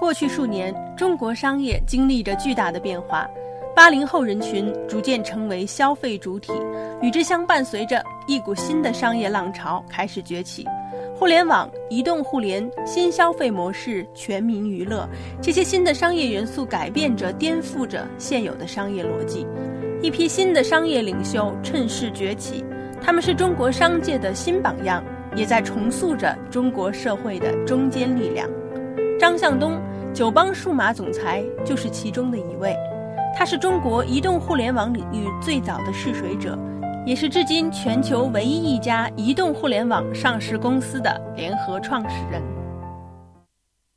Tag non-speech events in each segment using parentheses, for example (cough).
过去数年，中国商业经历着巨大的变化，八零后人群逐渐成为消费主体，与之相伴随着一股新的商业浪潮开始崛起。互联网、移动互联、新消费模式、全民娱乐，这些新的商业元素改变着、颠覆着现有的商业逻辑。一批新的商业领袖趁势崛起，他们是中国商界的新榜样，也在重塑着中国社会的中坚力量。张向东，九邦数码总裁就是其中的一位。他是中国移动互联网领域最早的试水者，也是至今全球唯一一家移动互联网上市公司的联合创始人。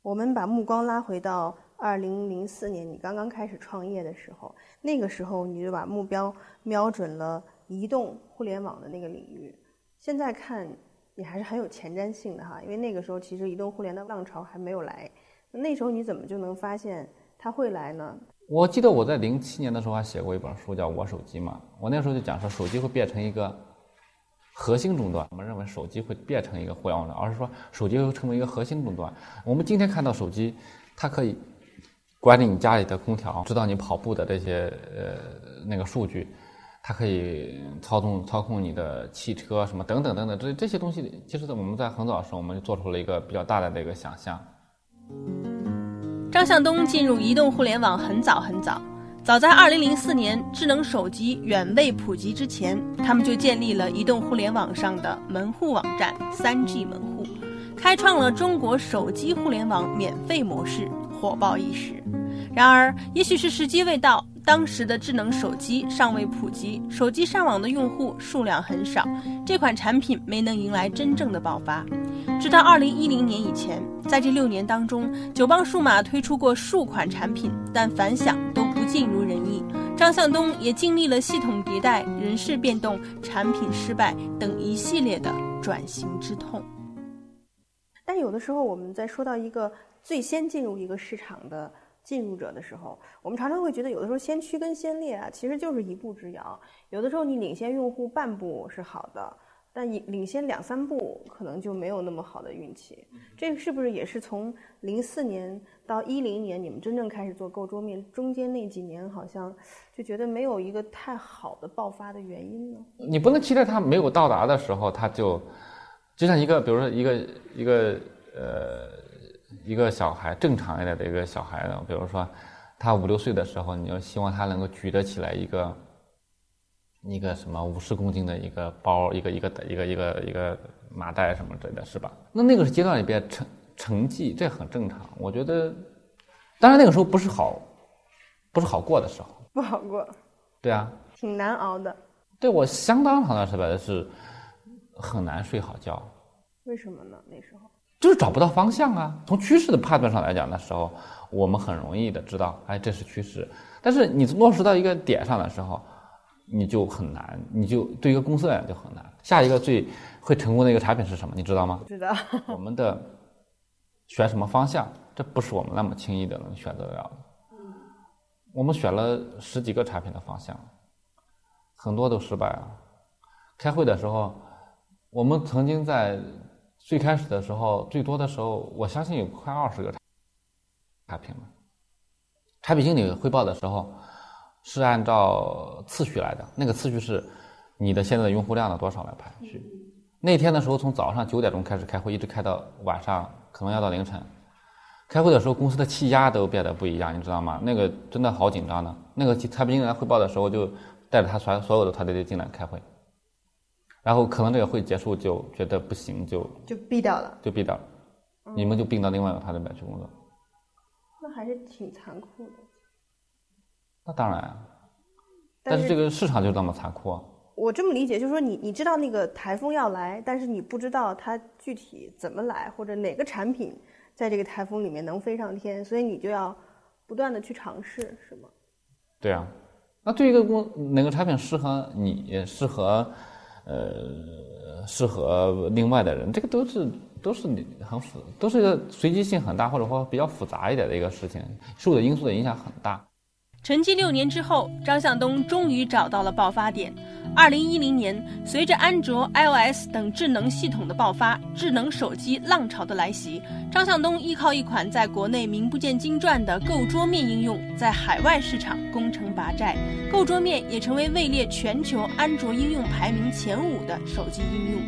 我们把目光拉回到二零零四年，你刚刚开始创业的时候，那个时候你就把目标瞄准了移动互联网的那个领域。现在看。你还是很有前瞻性的哈，因为那个时候其实移动互联的浪潮还没有来，那时候你怎么就能发现它会来呢？我记得我在零七年的时候还写过一本书叫《我手机》嘛，我那时候就讲说手机会变成一个核心终端，我们认为手机会变成一个互联网的，而是说手机会成为一个核心终端。我们今天看到手机，它可以管理你家里的空调，知道你跑步的这些呃那个数据。它可以操纵操控你的汽车什么等等等等，这这些东西，其实我们在很早的时候我们就做出了一个比较大的一个想象。张向东进入移动互联网很早很早，早在2004年智能手机远未普及之前，他们就建立了移动互联网上的门户网站 3G 门户，开创了中国手机互联网免费模式，火爆一时。然而，也许是时机未到。当时的智能手机尚未普及，手机上网的用户数量很少，这款产品没能迎来真正的爆发。直到二零一零年以前，在这六年当中，九邦数码推出过数款产品，但反响都不尽如人意。张向东也经历了系统迭代、人事变动、产品失败等一系列的转型之痛。但有的时候，我们在说到一个最先进入一个市场的。进入者的时候，我们常常会觉得，有的时候先驱跟先烈啊，其实就是一步之遥。有的时候你领先用户半步是好的，但领领先两三步可能就没有那么好的运气。这个是不是也是从零四年到一零年，你们真正开始做购桌面中间那几年，好像就觉得没有一个太好的爆发的原因呢？你不能期待它没有到达的时候，它就就像一个，比如说一个一个呃。一个小孩正常一点的一个小孩子，比如说他五六岁的时候，你要希望他能够举得起来一个一个什么五十公斤的一个包，一个一个一个一个一个麻袋什么之类的，是吧？那那个是阶段里边成成绩，这很正常。我觉得，当然那个时候不是好，不是好过的时候，不好过。对啊，挺难熬的。对我相当长的时间是很难睡好觉。为什么呢？那时候？就是找不到方向啊！从趋势的判断上来讲，那时候我们很容易的知道，哎，这是趋势。但是你落实到一个点上的时候，你就很难，你就对一个公司来讲就很难。下一个最会成功的一个产品是什么？你知道吗？知道。我们的选什么方向，这不是我们那么轻易的能选择了的。我们选了十几个产品的方向，很多都失败了。开会的时候，我们曾经在。最开始的时候，最多的时候，我相信有快二十个产品了。产品经理汇报的时候是按照次序来的，那个次序是你的现在的用户量的多少来排序。那天的时候，从早上九点钟开始开会，一直开到晚上，可能要到凌晨。开会的时候，公司的气压都变得不一样，你知道吗？那个真的好紧张的。那个产品经理来汇报的时候，就带着他所所有的团队进来开会。然后可能这个会结束就觉得不行，就就毙掉了，就毙掉了，你们就并到另外一个团队里面去工作。那还是挺残酷的。那当然，但是这个市场就这么残酷。啊。我这么理解，就是说你你知道那个台风要来，但是你不知道它具体怎么来，或者哪个产品在这个台风里面能飞上天，所以你就要不断的去尝试，是吗？对啊，那对一个公哪个产品适合你，适合。呃，适合另外的人，这个都是都是很复，都是一个随机性很大，或者说比较复杂一点的一个事情，受的因素的影响很大。沉寂六年之后，张向东终于找到了爆发点。二零一零年，随着安卓、iOS 等智能系统的爆发，智能手机浪潮的来袭，张向东依靠一款在国内名不见经传的购桌面应用，在海外市场攻城拔寨，购桌面也成为位列全球安卓应用排名前五的手机应用。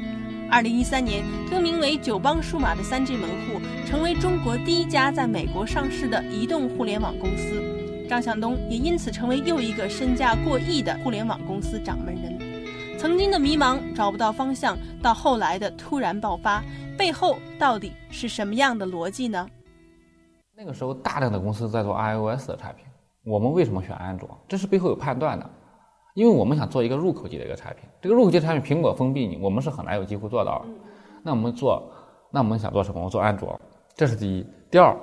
二零一三年，更名为九邦数码的三 G 门户，成为中国第一家在美国上市的移动互联网公司。张向东也因此成为又一个身价过亿的互联网公司掌门人。曾经的迷茫找不到方向，到后来的突然爆发，背后到底是什么样的逻辑呢？那个时候，大量的公司在做 iOS 的产品，我们为什么选安卓？这是背后有判断的，因为我们想做一个入口级的一个产品。这个入口级产品，苹果封闭你，我们是很难有机会做到。那我们做，那我们想做什么？我做安卓，这是第一。第二，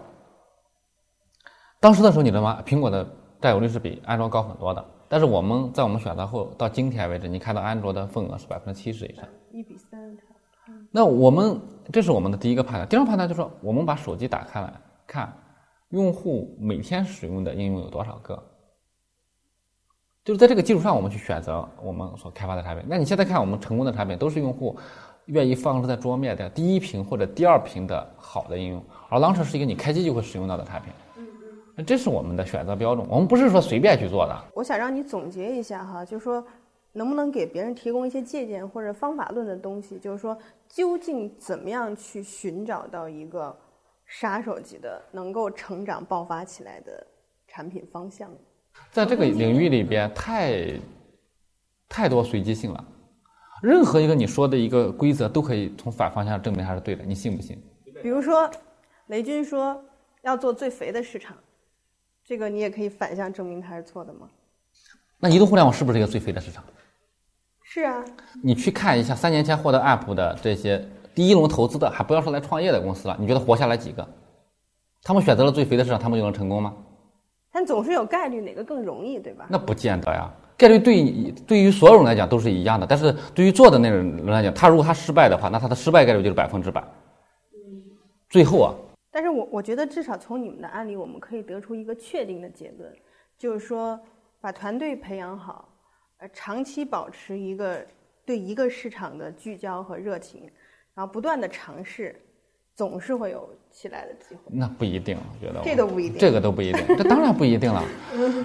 当时的时候，你知道吗？苹果的占有率是比安卓高很多的。但是我们在我们选择后到今天为止，你看到安卓的份额是百分之七十以上，一比三。那我们这是我们的第一个判断，第二个判断就是说，我们把手机打开来看，用户每天使用的应用有多少个，就是在这个基础上，我们去选择我们所开发的产品。那你现在看我们成功的产品，都是用户愿意放置在桌面的第一屏或者第二屏的好的应用，而 Launcher 是一个你开机就会使用到的产品。那这是我们的选择标准，我们不是说随便去做的。我想让你总结一下哈，就是说，能不能给别人提供一些借鉴或者方法论的东西？就是说，究竟怎么样去寻找到一个杀手级的、能够成长爆发起来的产品方向？在这个领域里边，太太多随机性了。任何一个你说的一个规则，都可以从反方向证明它是对的，你信不信？比如说，雷军说要做最肥的市场。这个你也可以反向证明它是错的吗？那移动互联网是不是一个最肥的市场？是啊。你去看一下三年前获得 App 的这些第一轮投资的，还不要说来创业的公司了，你觉得活下来几个？他们选择了最肥的市场，他们就能成功吗？但总是有概率，哪个更容易，对吧？那不见得呀，概率对对于所有人来讲都是一样的，但是对于做的那个人来讲，他如果他失败的话，那他的失败概率就是百分之百。最后啊。但是我我觉得至少从你们的案例，我们可以得出一个确定的结论，就是说把团队培养好，呃，长期保持一个对一个市场的聚焦和热情，然后不断的尝试，总是会有起来的机会。那不一定，我觉得这都不一定，这个都不一定，这当然不一定了。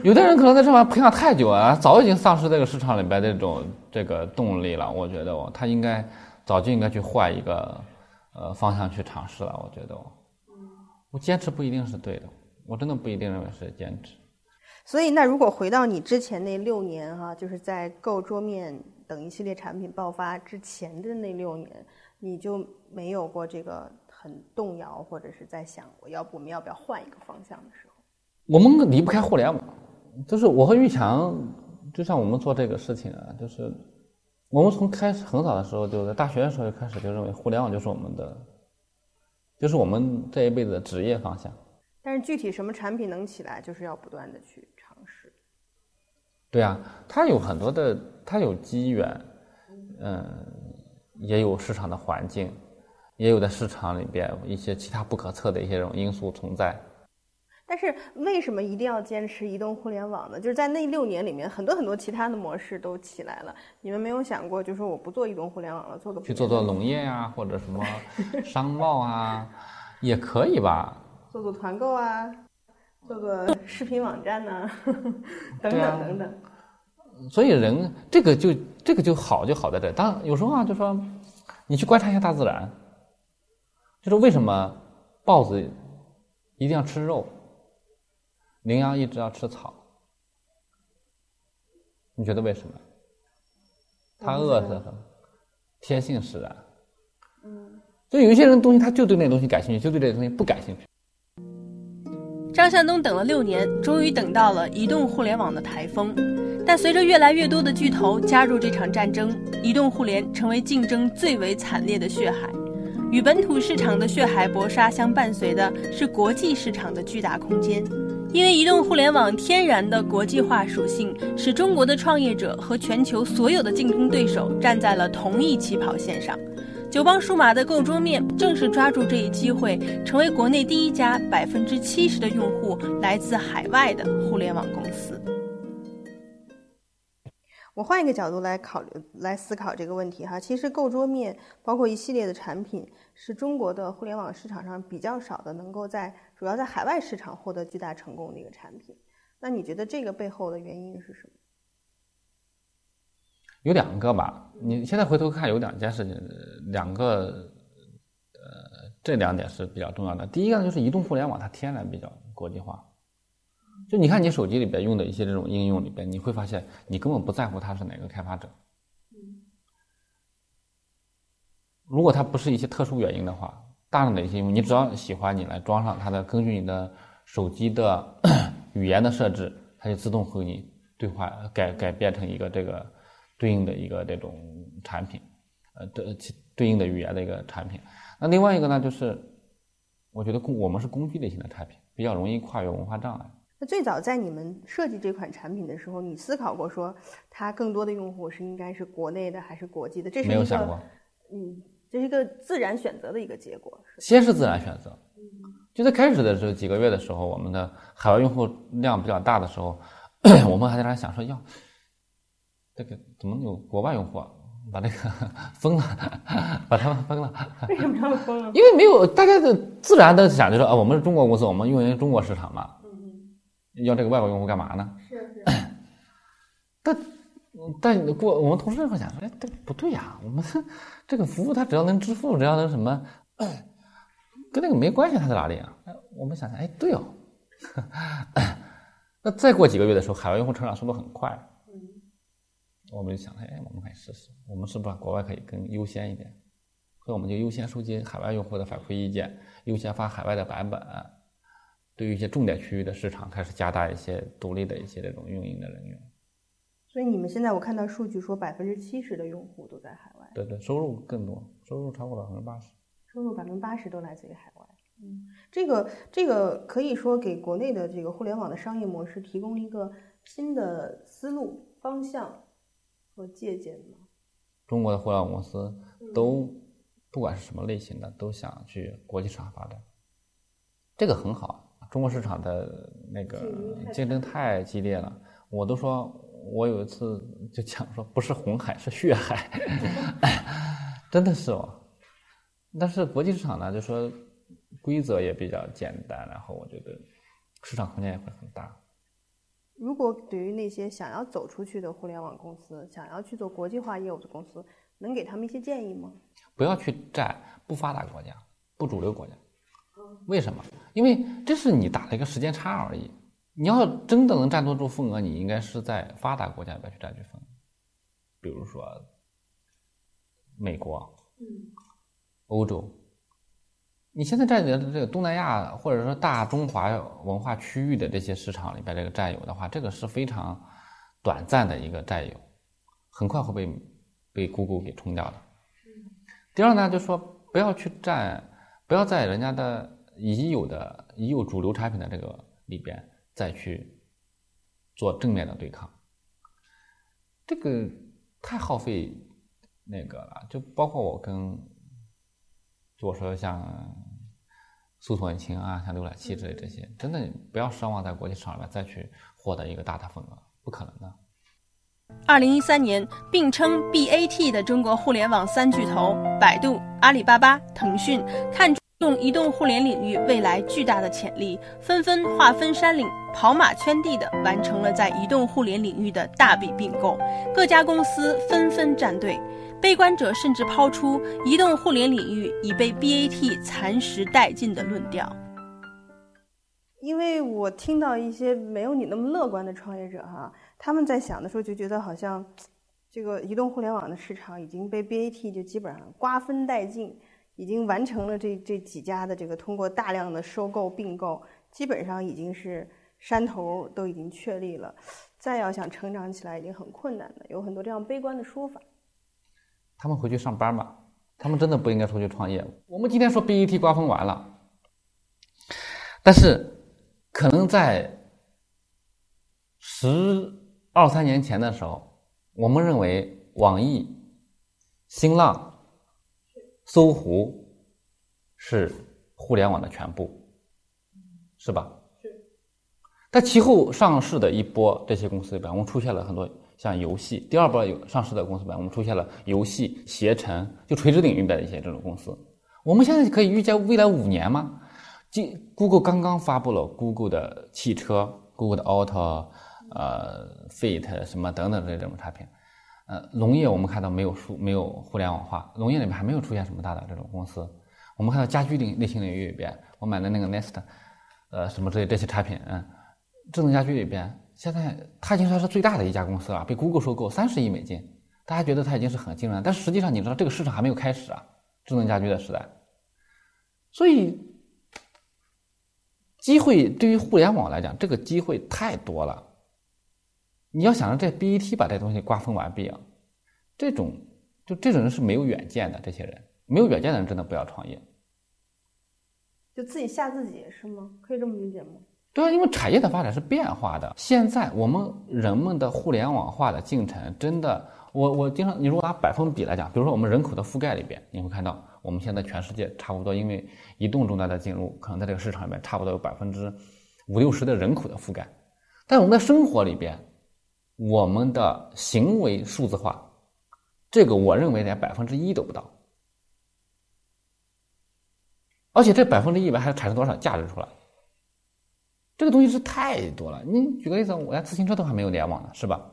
有的人可能在这方培养太久啊，早已经丧失这个市场里边这种这个动力了。我觉得我，他应该早就应该去换一个呃方向去尝试了。我觉得哦。我坚持不一定是对的，我真的不一定认为是坚持。所以，那如果回到你之前那六年哈，就是在购桌面等一系列产品爆发之前的那六年，你就没有过这个很动摇，或者是在想我要不我们要不要换一个方向的时候？我们离不开互联网，就是我和玉强，就像我们做这个事情啊，就是我们从开始很早的时候就在大学的时候就开始就认为互联网就是我们的。就是我们这一辈子的职业方向，但是具体什么产品能起来，就是要不断的去尝试。对啊，它有很多的，它有机缘，嗯，也有市场的环境，也有在市场里边一些其他不可测的一些这种因素存在。但是为什么一定要坚持移动互联网呢？就是在那六年里面，很多很多其他的模式都起来了。你们没有想过，就说我不做移动互联网了，做个去做做农业啊，或者什么商贸啊，也可以吧？做做团购啊，做做视频网站呢，(laughs) 等等等等。所以人这个就这个就好就好在这。当有时候啊，就说你去观察一下大自然，就是为什么豹子一定要吃肉？羚羊一直要吃草，你觉得为什么？它饿是什么？天性使然。嗯，所以有一些人东西他就对那东西感兴趣，就对这东西不感兴趣。张向东等了六年，终于等到了移动互联网的台风，但随着越来越多的巨头加入这场战争，移动互联成为竞争最为惨烈的血海。与本土市场的血海搏杀相伴随的是国际市场的巨大空间。因为移动互联网天然的国际化属性，使中国的创业者和全球所有的竞争对手站在了同一起跑线上。九邦数码的购桌面正是抓住这一机会，成为国内第一家百分之七十的用户来自海外的互联网公司。我换一个角度来考虑、来思考这个问题哈。其实购桌面包括一系列的产品，是中国的互联网市场上比较少的，能够在主要在海外市场获得巨大成功的一个产品。那你觉得这个背后的原因是什么？有两个吧。你现在回头看，有两件事情，两个，呃，这两点是比较重要的。第一个呢，就是移动互联网它天然比较国际化。就你看你手机里边用的一些这种应用里边，你会发现你根本不在乎它是哪个开发者。如果它不是一些特殊原因的话，大量的一些应用，你只要喜欢，你来装上它的，根据你的手机的 (coughs) 语言的设置，它就自动和你对话，改改变成一个这个对应的一个这种产品，呃，对对应的语言的一个产品。那另外一个呢，就是我觉得工我们是工具类型的产品，比较容易跨越文化障碍。那最早在你们设计这款产品的时候，你思考过说它更多的用户是应该是国内的还是国际的？这是没有想过，嗯，这是一个自然选择的一个结果。先是自然选择，就在开始的这几个月的时候，我们的海外用户量比较大的时候，我们还在那想说，要这个怎么有国外用户啊？把那个 (laughs) 封了，把他们封了。为什么他们封了？因为没有大家的自然的想，就说啊，我们是中国公司，我们运营中国市场嘛。要这个外国用户干嘛呢？是是。(clears throat) 但但过我们同事会想说，哎，这不对呀，我们这个服务它只要能支付，只要能什么，(clears throat) 跟那个没关系，它在哪里啊？我们想想，哎，对哦。(clears throat) 那再过几个月的时候，海外用户成长速度很快，嗯，我们就想，哎，我们可以试试，我们是不是国外可以更优先一点？所以我们就优先收集海外用户的反馈意见，优先发海外的版本。对于一些重点区域的市场，开始加大一些独立的一些这种运营的人员。所以你们现在我看到数据说，百分之七十的用户都在海外。对对，收入更多，收入超过百分之八十。收入百分之八十都来自于海外。嗯，这个这个可以说给国内的这个互联网的商业模式提供一个新的思路方向和借鉴吗？中国的互联网公司都不管是什么类型的，都想去国际市场发展，这个很好。中国市场的那个竞争太激烈了，我都说，我有一次就讲说，不是红海是血海，(laughs) 真的是哦。但是国际市场呢，就说规则也比较简单，然后我觉得市场空间也会很大。如果对于那些想要走出去的互联网公司，想要去做国际化业务的公司，能给他们一些建议吗？不要去占不发达国家、不主流国家。为什么？因为这是你打了一个时间差而已。你要真的能占得住份额，你应该是在发达国家里边去占据份额，比如说美国、欧洲。你现在占的这个东南亚或者说大中华文化区域的这些市场里边这个占有的话，这个是非常短暂的一个占有，很快会被被 Google 给冲掉的。第二呢，就说不要去占。不要在人家的已有的已有主流产品的这个里边再去做正面的对抗，这个太耗费那个了。就包括我跟，就我说像搜索引擎啊，像浏览器之类这些，真的不要奢望在国际市场里面再去获得一个大的份额，不可能的。二零一三年，并称 BAT 的中国互联网三巨头百度、阿里巴巴、腾讯看用移动互联领域未来巨大的潜力，纷纷划分山岭、跑马圈地的完成了在移动互联领域的大笔并购。各家公司纷纷站队，悲观者甚至抛出移动互联领域已被 BAT 蚕食殆尽的论调。因为我听到一些没有你那么乐观的创业者哈。他们在想的时候就觉得好像，这个移动互联网的市场已经被 BAT 就基本上瓜分殆尽，已经完成了这这几家的这个通过大量的收购并购，基本上已经是山头都已经确立了，再要想成长起来已经很困难了，有很多这样悲观的说法。他们回去上班吧，他们真的不应该出去创业。我们今天说 BAT 刮分完了，但是可能在十。二三年前的时候，我们认为网易、新浪、搜狐是互联网的全部，是吧？是。在其后上市的一波这些公司里边，我们出现了很多像游戏，第二波有上市的公司里边，我们出现了游戏、携程，就垂直领域的一些这种公司。我们现在可以预见未来五年吗？今 Google 刚刚发布了 Google 的汽车，Google 的 Auto，呃，Fit 什么等等这种产品。呃，农业我们看到没有数没有互联网化，农业里面还没有出现什么大的这种公司。我们看到家居领类型领域里边，我买的那个 Nest，呃，什么这些这些产品，嗯，智能家居里边，现在它已经算是最大的一家公司了，被 Google 收购三十亿美金，大家觉得它已经是很惊人，但实际上你知道这个市场还没有开始啊，智能家居的时代，所以机会对于互联网来讲，这个机会太多了。你要想让这 BET 把这东西瓜分完毕啊，这种就这种人是没有远见的。这些人没有远见的人真的不要创业，就自己吓自己是吗？可以这么理解吗？对啊，因为产业的发展是变化的。现在我们人们的互联网化的进程真的，我我经常你如果拿百分比来讲，比如说我们人口的覆盖里边，你会看到我们现在全世界差不多，因为移动终端的进入，可能在这个市场里面差不多有百分之五六十的人口的覆盖，但我们的生活里边。我们的行为数字化，这个我认为连百分之一都不到，而且这百分之一百还产生多少价值出来？这个东西是太多了。你举个例子，我连自行车都还没有联网呢，是吧？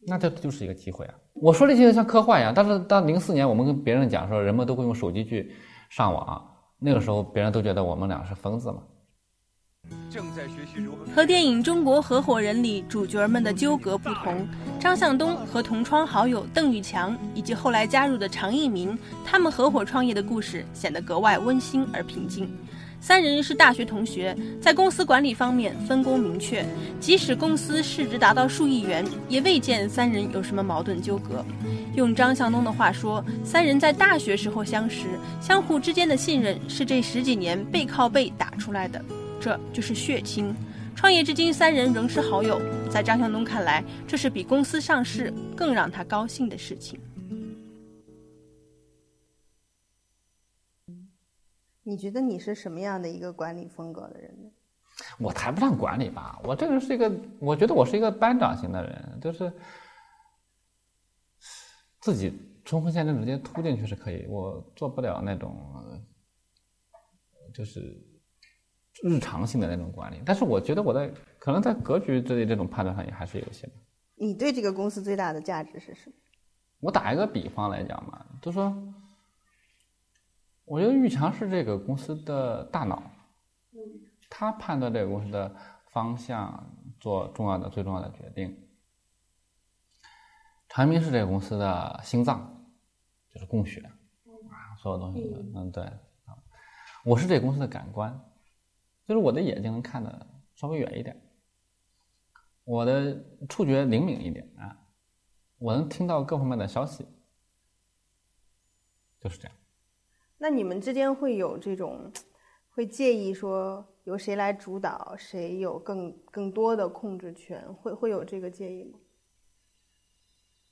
那这就是一个机会啊！我说这些像科幻一样，但是到零四年我们跟别人讲说人们都会用手机去上网，那个时候别人都觉得我们俩是疯子嘛。正在学习如何和电影《中国合伙人》里主角们的纠葛不同，张向东和同窗好友邓玉强以及后来加入的常一鸣，他们合伙创业的故事显得格外温馨而平静。三人是大学同学，在公司管理方面分工明确，即使公司市值达到数亿元，也未见三人有什么矛盾纠葛。用张向东的话说，三人在大学时候相识，相互之间的信任是这十几年背靠背打出来的。这就是血亲，创业至今三人仍是好友。在张向东看来，这是比公司上市更让他高兴的事情。你觉得你是什么样的一个管理风格的人呢？我谈不上管理吧，我这个人是一个，我觉得我是一个班长型的人，就是自己冲锋陷阵直接突进去是可以，我做不了那种，就是。日常性的那种管理，但是我觉得我在可能在格局这里这种判断上也还是有些的。你对这个公司最大的价值是什么？我打一个比方来讲嘛，就说，我觉得玉强是这个公司的大脑，他判断这个公司的方向，做重要的最重要的决定。长明是这个公司的心脏，就是供血啊，所有东西，嗯，对啊，我是这个公司的感官。就是我的眼睛能看的稍微远一点，我的触觉灵敏一点啊，我能听到各方面的消息，就是这样。那你们之间会有这种会介意说由谁来主导，谁有更更多的控制权？会会有这个介意吗？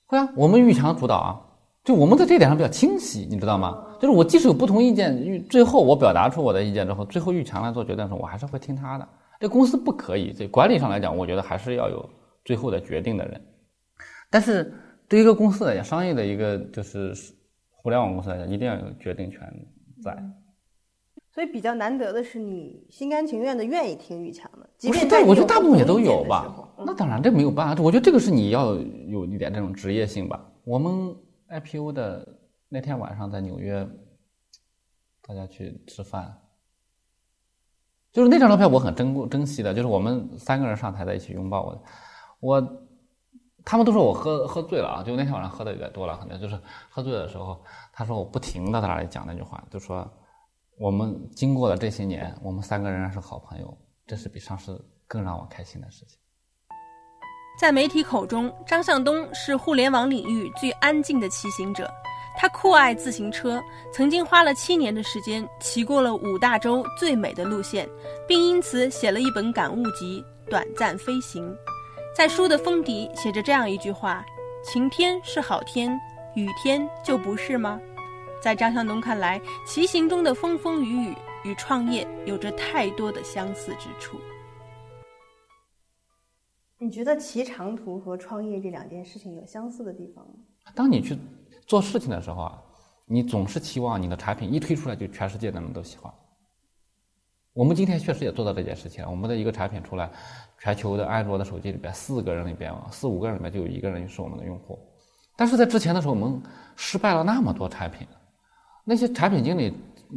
会啊，我们玉强主导啊。就我们在这点上比较清晰，你知道吗？就是我即使有不同意见，玉最后我表达出我的意见之后，最后玉强来做决定的时候，我还是会听他的。这公司不可以，这管理上来讲，我觉得还是要有最后的决定的人。但是对于一个公司来讲，商业的一个就是互联网公司来讲，一定要有决定权在。所以比较难得的是，你心甘情愿的愿意听玉强的。不是，对，我觉得大部分也都有吧。那当然，这没有办法。我觉得这个是你要有一点这种职业性吧。我们。IPO 的那天晚上在纽约，大家去吃饭，就是那张照片我很珍珍惜的，就是我们三个人上台在一起拥抱我，我他们都说我喝喝醉了啊，就那天晚上喝的有点多了，可能就是喝醉的时候，他说我不停的在那里讲那句话，就说我们经过了这些年，我们三个人是好朋友，这是比上市更让我开心的事情。在媒体口中，张向东是互联网领域最安静的骑行者。他酷爱自行车，曾经花了七年的时间骑过了五大洲最美的路线，并因此写了一本感悟集《短暂飞行》。在书的封底写着这样一句话：“晴天是好天，雨天就不是吗？”在张向东看来，骑行中的风风雨雨与创业有着太多的相似之处。你觉得骑长途和创业这两件事情有相似的地方吗？当你去做事情的时候啊，你总是期望你的产品一推出来就全世界的人都喜欢。我们今天确实也做到这件事情，我们的一个产品出来，全球的安卓的手机里边，四个人里边，四五个人里面就有一个人是我们的用户。但是在之前的时候，我们失败了那么多产品，那些产品经理、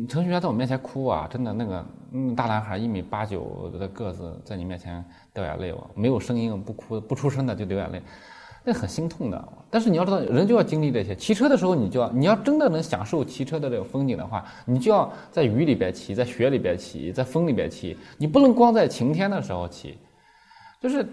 程序员在我面前哭啊，真的那个嗯大男孩一米八九的个子在你面前掉眼泪，没有声音不哭不出声的就流眼泪，那很心痛的。但是你要知道，人就要经历这些。骑车的时候，你就要你要真的能享受骑车的这个风景的话，你就要在雨里边骑，在雪里边骑，在风里边骑，你不能光在晴天的时候骑，就是，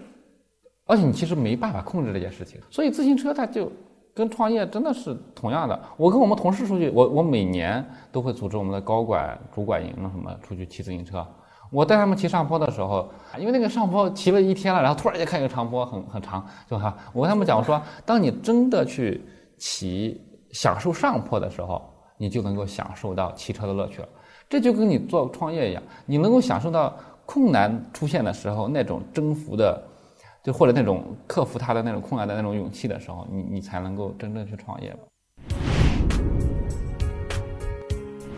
而且你其实没办法控制这件事情。所以自行车它就。跟创业真的是同样的。我跟我们同事出去，我我每年都会组织我们的高管、主管营什么出去骑自行车。我带他们骑上坡的时候，因为那个上坡骑了一天了，然后突然间看一个长坡很很长，就哈，我跟他们讲我说，当你真的去骑享受上坡的时候，你就能够享受到骑车的乐趣了。这就跟你做创业一样，你能够享受到困难出现的时候那种征服的。就或者那种克服他的那种困难的那种勇气的时候，你你才能够真正去创业吧。